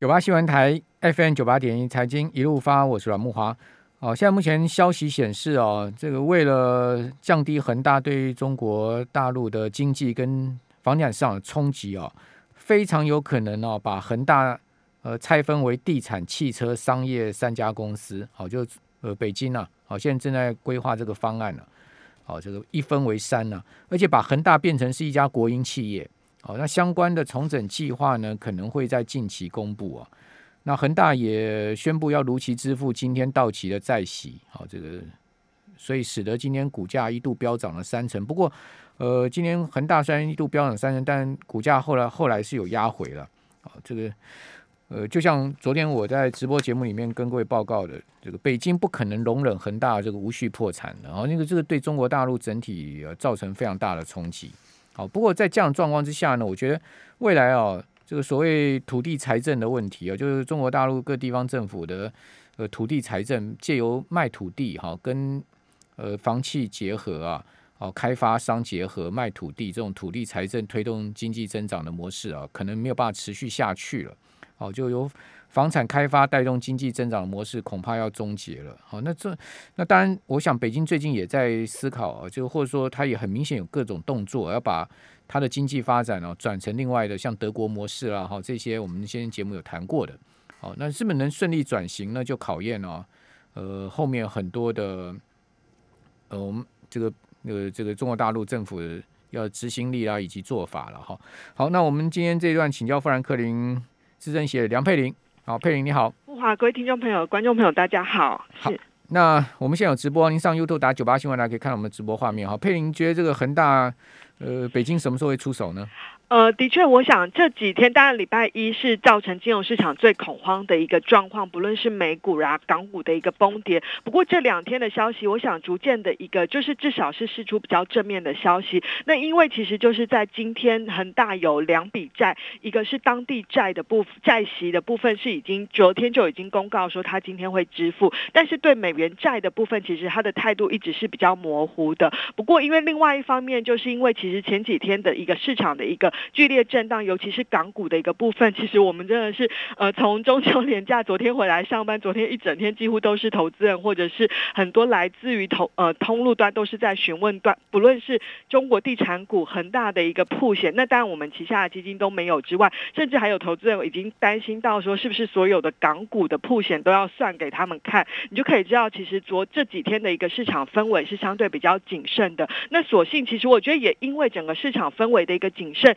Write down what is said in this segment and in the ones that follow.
九八新闻台 FM 九八点一财经一路发，我是阮木华。哦，现在目前消息显示哦，这个为了降低恒大对于中国大陆的经济跟房地产市场的冲击哦，非常有可能哦，把恒大呃拆分为地产、汽车、商业三家公司。好，就呃北京啊，好，现在正在规划这个方案呢。好，这个一分为三呢，而且把恒大变成是一家国营企业。好，那相关的重整计划呢，可能会在近期公布啊。那恒大也宣布要如期支付今天到期的债息。好，这个所以使得今天股价一度飙涨了三成。不过，呃，今天恒大虽然一度飙涨三成，但股价后来后来是有压回了。好，这个呃，就像昨天我在直播节目里面跟各位报告的，这个北京不可能容忍恒大这个无序破产的。然后那个这个对中国大陆整体呃造成非常大的冲击。好，不过在这样状况之下呢，我觉得未来啊，这个所谓土地财政的问题啊，就是中国大陆各地方政府的呃土地财政，借由卖土地哈，跟呃房企结合啊，哦开发商结合卖土地这种土地财政推动经济增长的模式啊，可能没有办法持续下去了。哦，就由房产开发带动经济增长的模式恐怕要终结了。好，那这那当然，我想北京最近也在思考，就或者说它也很明显有各种动作，要把它的经济发展哦转成另外的像德国模式啦，哈这些我们先节目有谈过的。好，那是不是能顺利转型呢？就考验哦，呃后面很多的呃我们这个呃这个中国大陆政府要执行力啊以及做法了哈。好，那我们今天这一段请教富兰克林资深写梁佩玲。好，佩玲你好，富华各位听众朋友、观众朋友，大家好。好，那我们现在有直播，您上 YouTube 打九八新闻来可以看到我们的直播画面。哈，佩玲觉得这个恒大，呃，北京什么时候会出手呢？呃，的确，我想这几天，当然礼拜一是造成金融市场最恐慌的一个状况，不论是美股啊、港股的一个崩跌。不过这两天的消息，我想逐渐的一个，就是至少是释出比较正面的消息。那因为其实就是在今天，恒大有两笔债，一个是当地债的部分债息的部分是已经昨天就已经公告说他今天会支付，但是对美元债的部分，其实他的态度一直是比较模糊的。不过因为另外一方面，就是因为其实前几天的一个市场的一个。剧烈震荡，尤其是港股的一个部分，其实我们真的是呃，从中秋连假昨天回来上班，昨天一整天几乎都是投资人或者是很多来自于投呃通路端都是在询问端，不论是中国地产股恒大的一个铺险，那当然我们旗下的基金都没有之外，甚至还有投资人已经担心到说，是不是所有的港股的铺险都要算给他们看？你就可以知道，其实昨这几天的一个市场氛围是相对比较谨慎的。那所幸，其实我觉得也因为整个市场氛围的一个谨慎。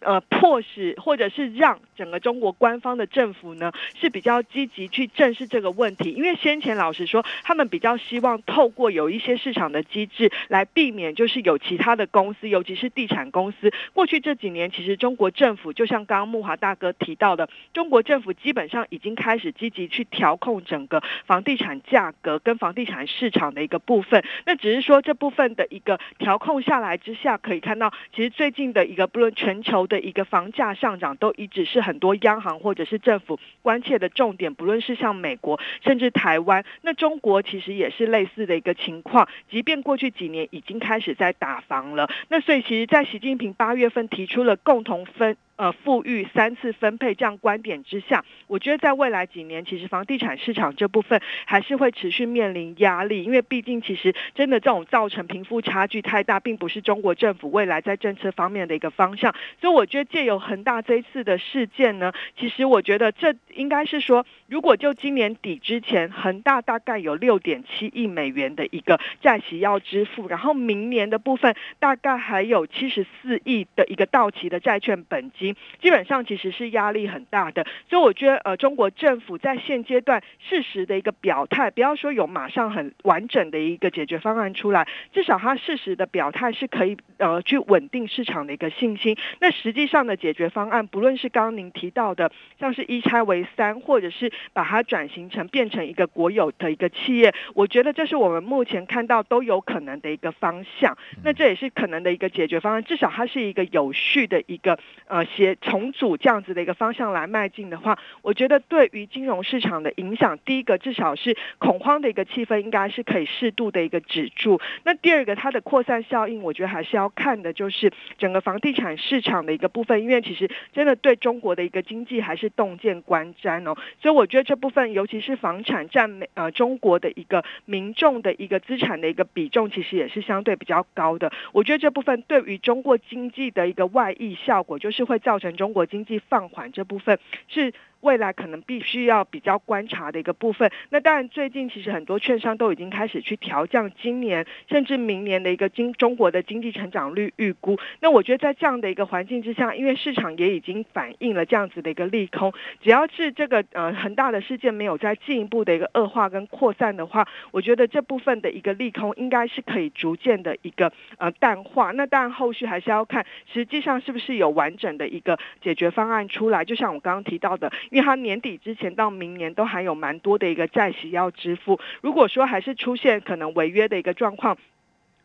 呃，迫使或者是让整个中国官方的政府呢是比较积极去正视这个问题，因为先前老实说，他们比较希望透过有一些市场的机制来避免，就是有其他的公司，尤其是地产公司。过去这几年，其实中国政府就像刚刚木华大哥提到的，中国政府基本上已经开始积极去调控整个房地产价格跟房地产市场的一个部分。那只是说这部分的一个调控下来之下，可以看到，其实最近的一个不论全球。的一个房价上涨都一直是很多央行或者是政府关切的重点，不论是像美国甚至台湾，那中国其实也是类似的一个情况。即便过去几年已经开始在打房了，那所以其实，在习近平八月份提出了共同分。呃，富裕三次分配这样观点之下，我觉得在未来几年，其实房地产市场这部分还是会持续面临压力，因为毕竟其实真的这种造成贫富差距太大，并不是中国政府未来在政策方面的一个方向。所以我觉得借由恒大这一次的事件呢，其实我觉得这应该是说，如果就今年底之前，恒大大概有六点七亿美元的一个债息要支付，然后明年的部分大概还有七十四亿的一个到期的债券本金。基本上其实是压力很大的，所以我觉得呃，中国政府在现阶段适时的一个表态，不要说有马上很完整的一个解决方案出来，至少它适时的表态是可以呃去稳定市场的一个信心。那实际上的解决方案，不论是刚刚您提到的，像是一拆为三，或者是把它转型成变成一个国有的一个企业，我觉得这是我们目前看到都有可能的一个方向。那这也是可能的一个解决方案，至少它是一个有序的一个呃。重组这样子的一个方向来迈进的话，我觉得对于金融市场的影响，第一个至少是恐慌的一个气氛应该是可以适度的一个止住。那第二个它的扩散效应，我觉得还是要看的就是整个房地产市场的一个部分，因为其实真的对中国的一个经济还是洞见观瞻哦。所以我觉得这部分，尤其是房产占美呃中国的一个民众的一个资产的一个比重，其实也是相对比较高的。我觉得这部分对于中国经济的一个外溢效果，就是会在造成中国经济放缓。这部分是。未来可能必须要比较观察的一个部分。那当然，最近其实很多券商都已经开始去调降今年甚至明年的一个经中国的经济成长率预估。那我觉得在这样的一个环境之下，因为市场也已经反映了这样子的一个利空，只要是这个呃很大的事件没有再进一步的一个恶化跟扩散的话，我觉得这部分的一个利空应该是可以逐渐的一个呃淡化。那当然后续还是要看实际上是不是有完整的一个解决方案出来。就像我刚刚提到的。因为它年底之前到明年都还有蛮多的一个债息要支付，如果说还是出现可能违约的一个状况，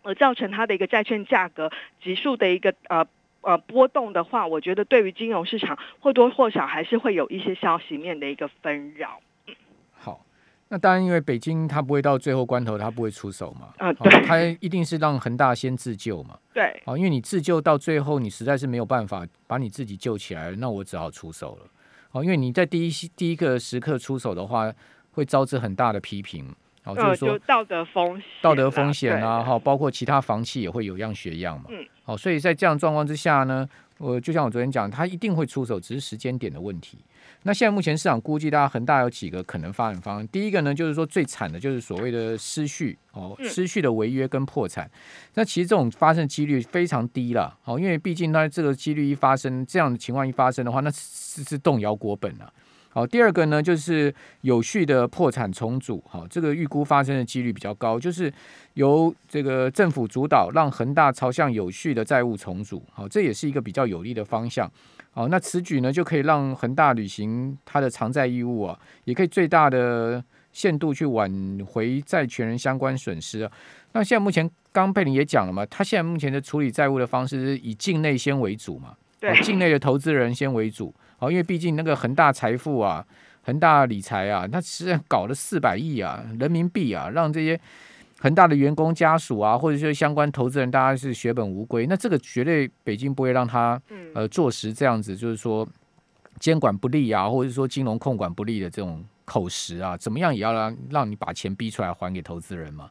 而造成它的一个债券价格急速的一个呃呃波动的话，我觉得对于金融市场或多或少还是会有一些消息面的一个纷扰。好，那当然，因为北京它不会到最后关头，它不会出手嘛，啊，对，它一定是让恒大先自救嘛，对，好，因为你自救到最后，你实在是没有办法把你自己救起来，那我只好出手了。哦，因为你在第一第一个时刻出手的话，会招致很大的批评。哦，就是说道德风险，道德风险啊，哈，包括其他房企也会有样学样嘛。嗯。好，所以在这样状况之下呢，我就像我昨天讲，他一定会出手，只是时间点的问题。那现在目前市场估计，大家恒大有几个可能发展方案。第一个呢，就是说最惨的就是所谓的失序哦，失序的违约跟破产。那其实这种发生几率非常低了，哦，因为毕竟它这个几率一发生，这样的情况一发生的话，那是是动摇国本了。好，第二个呢，就是有序的破产重组，好，这个预估发生的几率比较高，就是由这个政府主导，让恒大朝向有序的债务重组，好，这也是一个比较有利的方向。好，那此举呢，就可以让恒大履行他的偿债义务啊，也可以最大的限度去挽回债权人相关损失啊。那现在目前，刚佩林也讲了嘛，他现在目前的处理债务的方式是以境内先为主嘛，对，境内的投资人先为主。好，因为毕竟那个恒大财富啊，恒大理财啊，他实际上搞了四百亿啊人民币啊，让这些。恒大的员工家属啊，或者说相关投资人，大家是血本无归。那这个绝对北京不会让他呃坐实这样子，就是说监管不力啊，或者说金融控管不力的这种口实啊，怎么样也要让让你把钱逼出来还给投资人嘛。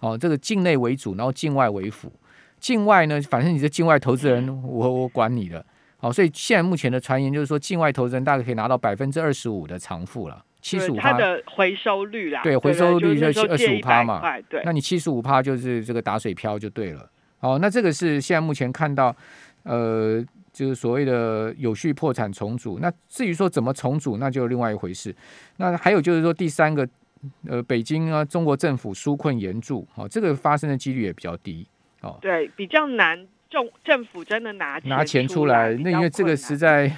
哦，这个境内为主，然后境外为辅。境外呢，反正你是境外投资人，我我管你的。好，所以现在目前的传言就是说，境外投资人大概可以拿到百分之二十五的偿付了。七十五它的回收率啦，对，回收率就是二十五趴嘛，对，那你七十五趴就是这个打水漂就对了。好，那这个是现在目前看到，呃，就是所谓的有序破产重组。那至于说怎么重组，那就另外一回事。那还有就是说第三个，呃，北京啊，中国政府纾困援助，哦，这个发生的几率也比较低。哦，对，比较难，政政府真的拿拿钱出来，那因为这个实在。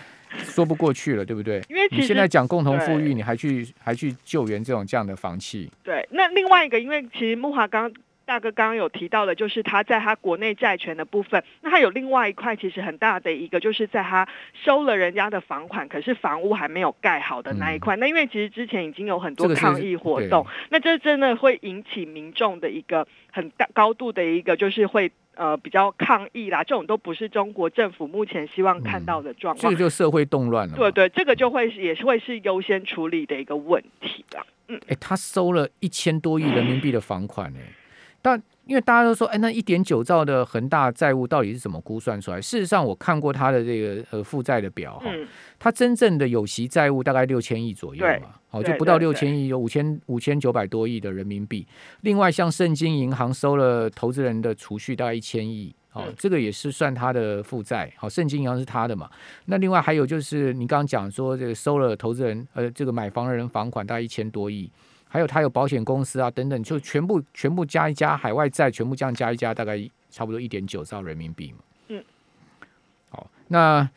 说不过去了，对不对？因为你现在讲共同富裕，你还去还去救援这种这样的房企？对，那另外一个，因为其实木华刚大哥刚刚有提到的，就是他在他国内债权的部分，那他有另外一块其实很大的一个，就是在他收了人家的房款，可是房屋还没有盖好的那一块。那因为其实之前已经有很多抗议活动，那这真的会引起民众的一个很大高度的一个，就是会。呃，比较抗议啦，这种都不是中国政府目前希望看到的状况。这个就社会动乱了。对对，这个就会也是会是优先处理的一个问题啦。嗯，哎，他收了一千多亿人民币的房款呢，但。因为大家都说，哎，那一点九兆的恒大债务到底是怎么估算出来？事实上，我看过他的这个呃负债的表哈，他真正的有息债务大概六千亿左右嘛，哦，就不到六千亿，有五千五千九百多亿的人民币。另外，像盛京银行收了投资人的储蓄大概一千亿，哦，这个也是算他的负债。好，盛京银行是他的嘛？那另外还有就是你刚刚讲说这个收了投资人呃这个买房的人房款大概一千多亿。还有他有保险公司啊，等等，就全部全部加一加，海外债全部这样加一加，大概差不多一点九兆人民币嘛。嗯，好，那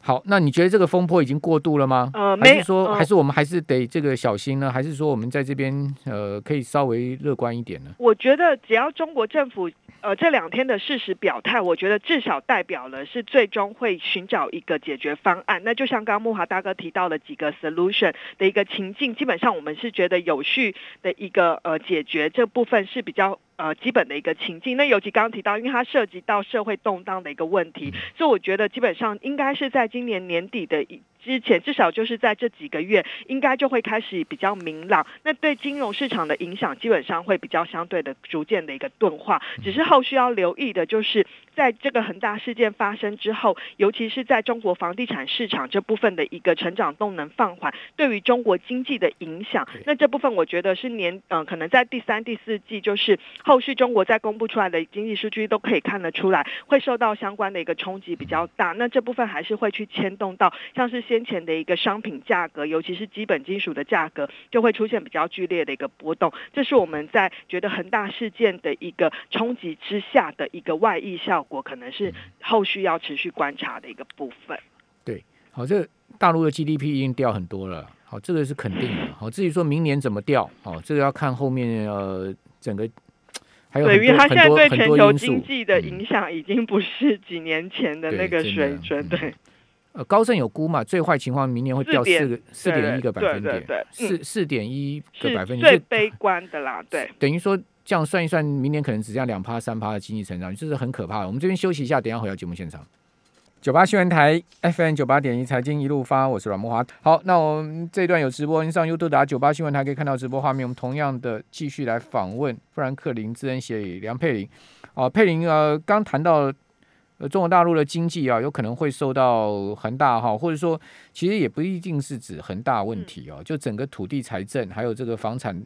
好，那你觉得这个风波已经过度了吗？呃，还是说，还是我们还是得这个小心呢？还是说我们在这边呃可以稍微乐观一点呢？我觉得只要中国政府。呃这两天的事实表态，我觉得至少代表了是最终会寻找一个解决方案。那就像刚刚木华大哥提到的几个 solution 的一个情境，基本上我们是觉得有序的一个呃解决这部分是比较。呃，基本的一个情境，那尤其刚刚提到，因为它涉及到社会动荡的一个问题，所以我觉得基本上应该是在今年年底的一之前，至少就是在这几个月，应该就会开始比较明朗。那对金融市场的影响，基本上会比较相对的逐渐的一个钝化。只是后续要留意的就是，在这个恒大事件发生之后，尤其是在中国房地产市场这部分的一个成长动能放缓，对于中国经济的影响，那这部分我觉得是年嗯，可能在第三、第四季就是。后续中国再公布出来的经济数据都可以看得出来，会受到相关的一个冲击比较大。那这部分还是会去牵动到，像是先前的一个商品价格，尤其是基本金属的价格，就会出现比较剧烈的一个波动。这是我们在觉得恒大事件的一个冲击之下的一个外溢效果，可能是后续要持续观察的一个部分。对，好，这大陆的 GDP 已经掉很多了，好，这个是肯定的。好，至于说明年怎么掉，哦，这个要看后面呃整个。对，因为它现在对全球经济的影响已经不是几年前的那个水准。对，呃，高盛有估嘛，最坏情况明年会掉四个四点一个百分点，四四点一个百分点，最悲观的啦。对，等于说这样算一算，明年可能只剩下两趴三趴的经济成长，这是很可怕的。我们这边休息一下，等下回到节目现场。九八新闻台 FM 九八点一财经一路发，我是阮木华。好，那我们这一段有直播，您上 YouTube 打九八新闻台可以看到直播画面。我们同样的继续来访问富兰克林智恩协理梁佩玲。哦，佩玲呃，刚谈到呃中国大陆的经济啊，有可能会受到恒大哈，或者说其实也不一定是指恒大问题哦，就整个土地财政还有这个房产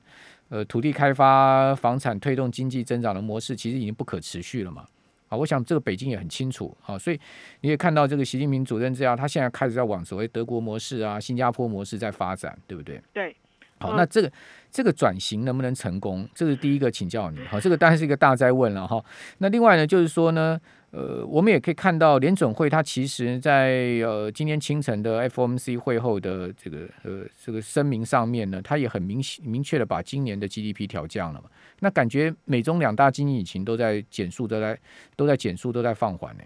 呃土地开发、房产推动经济增长的模式，其实已经不可持续了嘛。啊，我想这个北京也很清楚，啊，所以你也看到这个习近平主任这样，他现在开始在往所谓德国模式啊、新加坡模式在发展，对不对？对。好，那这个这个转型能不能成功？这是第一个请教你。好，这个当然是一个大灾问了哈。那另外呢，就是说呢。呃，我们也可以看到联准会它其实，在呃今天清晨的 FOMC 会后的这个呃这个声明上面呢，它也很明明确的把今年的 GDP 调降了嘛。那感觉美中两大经济引擎都在减速，都在都在减速，都在放缓呢。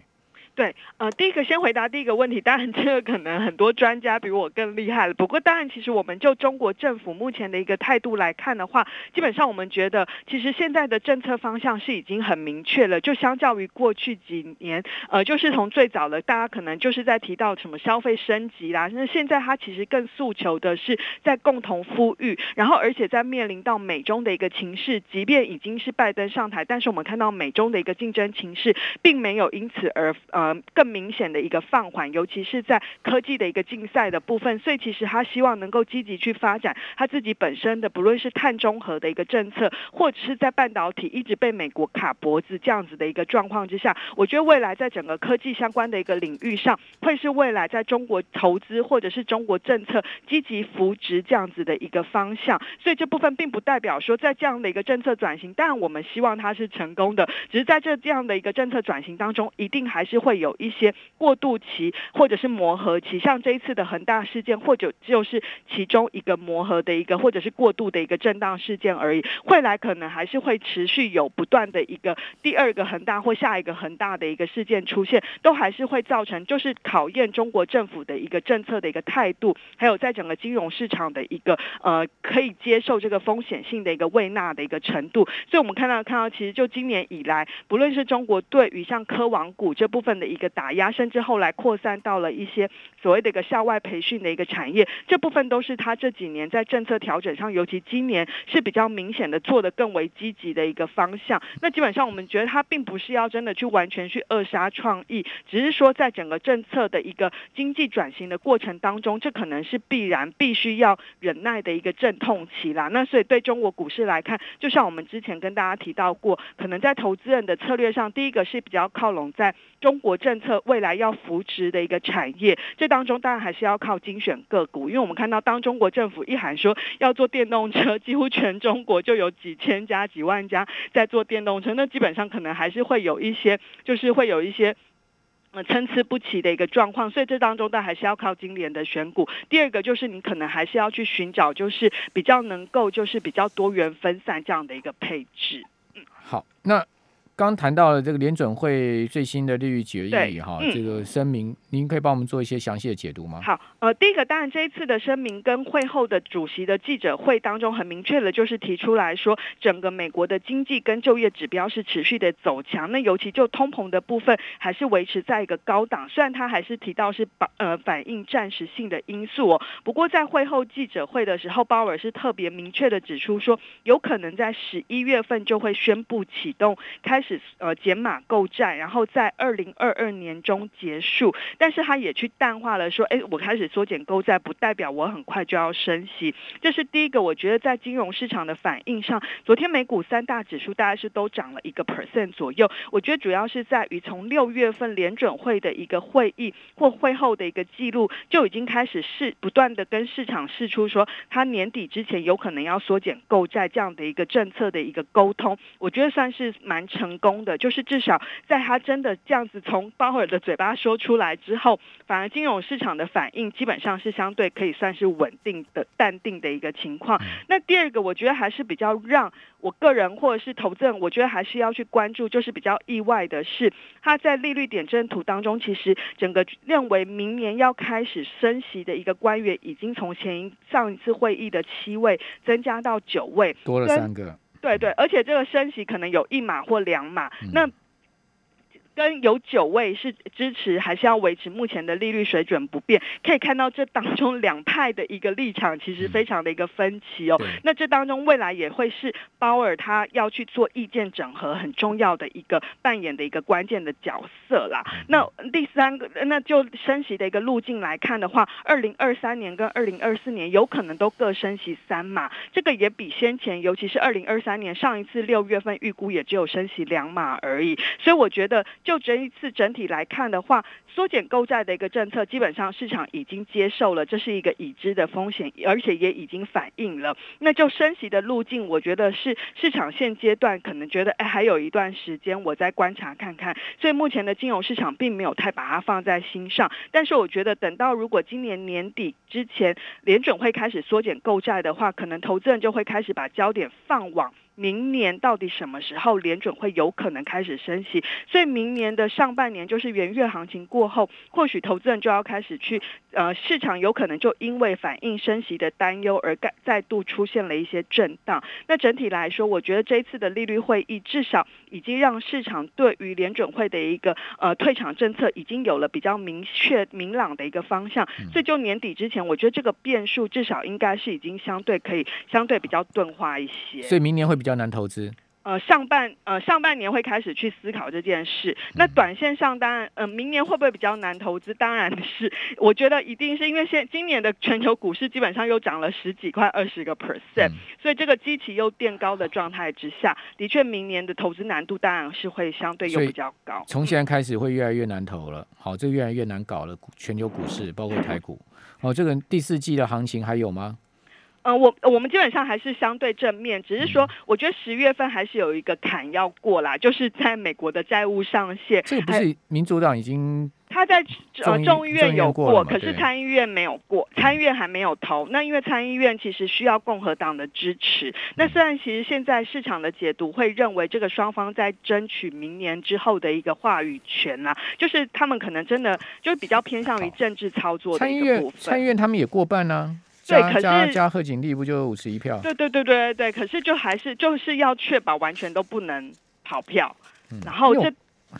对，呃，第一个先回答第一个问题，当然这个可能很多专家比我更厉害了。不过当然，其实我们就中国政府目前的一个态度来看的话，基本上我们觉得，其实现在的政策方向是已经很明确了。就相较于过去几年，呃，就是从最早的大家可能就是在提到什么消费升级啦，那现在它其实更诉求的是在共同富裕，然后而且在面临到美中的一个情势，即便已经是拜登上台，但是我们看到美中的一个竞争情势并没有因此而呃。呃，更明显的一个放缓，尤其是在科技的一个竞赛的部分，所以其实他希望能够积极去发展他自己本身的，不论是碳中和的一个政策，或者是在半导体一直被美国卡脖子这样子的一个状况之下，我觉得未来在整个科技相关的一个领域上，会是未来在中国投资或者是中国政策积极扶植这样子的一个方向。所以这部分并不代表说在这样的一个政策转型，但我们希望它是成功的，只是在这这样的一个政策转型当中，一定还是会。有一些过渡期或者是磨合期，像这一次的恒大事件，或者就是其中一个磨合的一个，或者是过渡的一个震荡事件而已。未来可能还是会持续有不断的一个第二个恒大或下一个恒大的一个事件出现，都还是会造成就是考验中国政府的一个政策的一个态度，还有在整个金融市场的一个呃可以接受这个风险性的一个未纳的一个程度。所以我们看到看到，其实就今年以来，不论是中国对于像科网股这部分的。一个打压，甚至后来扩散到了一些所谓的一个校外培训的一个产业，这部分都是他这几年在政策调整上，尤其今年是比较明显的做的更为积极的一个方向。那基本上我们觉得他并不是要真的去完全去扼杀创意，只是说在整个政策的一个经济转型的过程当中，这可能是必然必须要忍耐的一个阵痛期啦。那所以对中国股市来看，就像我们之前跟大家提到过，可能在投资人的策略上，第一个是比较靠拢在中国。政策未来要扶持的一个产业，这当中当然还是要靠精选个股，因为我们看到当中国政府一喊说要做电动车，几乎全中国就有几千家、几万家在做电动车，那基本上可能还是会有一些，就是会有一些参差不齐的一个状况，所以这当中但还是要靠今年的选股。第二个就是你可能还是要去寻找，就是比较能够就是比较多元分散这样的一个配置。嗯，好，那。刚谈到了这个联准会最新的利率决议哈，嗯这个声明，您可以帮我们做一些详细的解读吗？好，呃，第一个当然这一次的声明跟会后的主席的记者会当中很明确的就是提出来说，整个美国的经济跟就业指标是持续的走强，那尤其就通膨的部分还是维持在一个高档，虽然他还是提到是把呃反映暂时性的因素哦，不过在会后记者会的时候，鲍尔是特别明确的指出说，有可能在十一月份就会宣布启动开始呃减码购债，然后在二零二二年中结束。但是他也去淡化了说，哎，我开始缩减购债，不代表我很快就要升息。这是第一个，我觉得在金融市场的反应上，昨天美股三大指数大概是都涨了一个 percent 左右。我觉得主要是在于从六月份联准会的一个会议或会后的一个记录，就已经开始试不断的跟市场试出说，他年底之前有可能要缩减购债这样的一个政策的一个沟通，我觉得算是蛮成功的。就是至少在他真的这样子从鲍尔的嘴巴说出来之后，反而金融市场的反应基本上是相对可以算是稳定的、淡定的一个情况。那第二个，我觉得还是比较让我个人或者是投资人，我觉得还是要去关注，就是比较意外的是，他在利率点阵图当中，其实整个认为明年要开始升息的一个官员，已经从前一上一次会议的七位增加到九位，多了三个，对对，而且这个升息可能有一码或两码，嗯那。跟有九位是支持还是要维持目前的利率水准不变，可以看到这当中两派的一个立场其实非常的一个分歧哦。对那这当中未来也会是鲍尔他要去做意见整合很重要的一个扮演的一个关键的角色啦。那第三个，那就升息的一个路径来看的话，二零二三年跟二零二四年有可能都各升息三码，这个也比先前，尤其是二零二三年上一次六月份预估也只有升息两码而已。所以我觉得就这一次整体来看的话，缩减购债的一个政策，基本上市场已经接受了，这是一个已知的风险，而且也已经反映了。那就升息的路径，我觉得是市场现阶段可能觉得，哎，还有一段时间，我再观察看看。所以目前的金融市场并没有太把它放在心上，但是我觉得等到如果今年年底之前联准会开始缩减购债的话，可能投资人就会开始把焦点放往。明年到底什么时候联准会有可能开始升息？所以明年的上半年就是元月行情过后，或许投资人就要开始去呃，市场有可能就因为反映升息的担忧而再再度出现了一些震荡。那整体来说，我觉得这一次的利率会议至少已经让市场对于联准会的一个呃退场政策已经有了比较明确明朗的一个方向。所以就年底之前，我觉得这个变数至少应该是已经相对可以相对比较钝化一些。所以明年会比较难投资。呃，上半呃上半年会开始去思考这件事。那短线上当然，呃，明年会不会比较难投资？当然是，我觉得一定是因为现今年的全球股市基本上又涨了十几块、二十个 percent，所以这个基期又变高的状态之下，的确明年的投资难度当然是会相对又比较高。从现在开始会越来越难投了。好，这个越来越难搞了，全球股市包括台股。哦，这个第四季的行情还有吗？呃，我我们基本上还是相对正面，只是说，我觉得十月份还是有一个坎要过啦，就是在美国的债务上限，这个不是民主党已经他在呃众议院有过可是对参议院没有过，参议院还没有投。那因为参议院其实需要共和党的支持。那虽然其实现在市场的解读会认为这个双方在争取明年之后的一个话语权啦，就是他们可能真的就是比较偏向于政治操作的一个部院参议。院他们也过半呢、加对可是加加贺锦丽不就五十一票？对对对对对对，可是就还是就是要确保完全都不能跑票。嗯然后这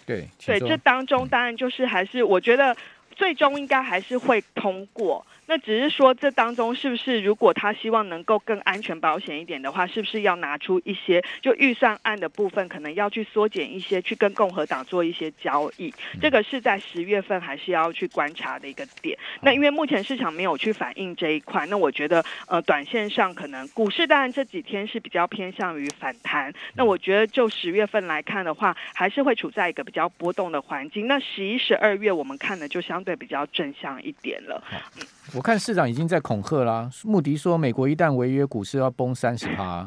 对对，这当中嗯当然就是还是我觉得最终应该还是会通过。那只是说这当中是不是如果他希望能够更安全保险一点的话，是不是要拿出一些就预算案的部分，可能要去缩减一些，去跟共和党做一些交易。这个是在十月份还是要去观察的一个点。那因为目前市场没有去反映这一块，那我觉得呃，短线上可能股市当然这几天是比较偏向于反弹。那我觉得就十月份来看的话，还是会处在一个比较波动的环境。那十一、十二月我们看的就相对比较正向一点了。我看市长已经在恐吓啦。穆迪说，美国一旦违约，股市要崩三十趴。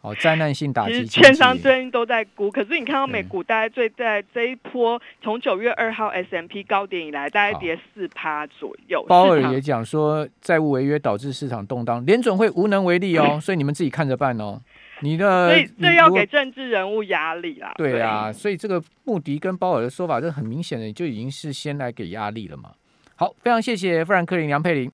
哦，灾难性打击，其实券商最近都在估，可是你看到美股大概最在这一波从九月二号 S M P 高点以来，大概跌四趴左右。鲍尔也讲说，债务违约导致市场动荡，联准会无能为力哦，所以你们自己看着办哦。你的所以这要给政治人物压力啦。对啊，所以这个穆迪跟鲍尔的说法，这很明显的就已经是先来给压力了嘛。好，非常谢谢富兰克林梁佩玲。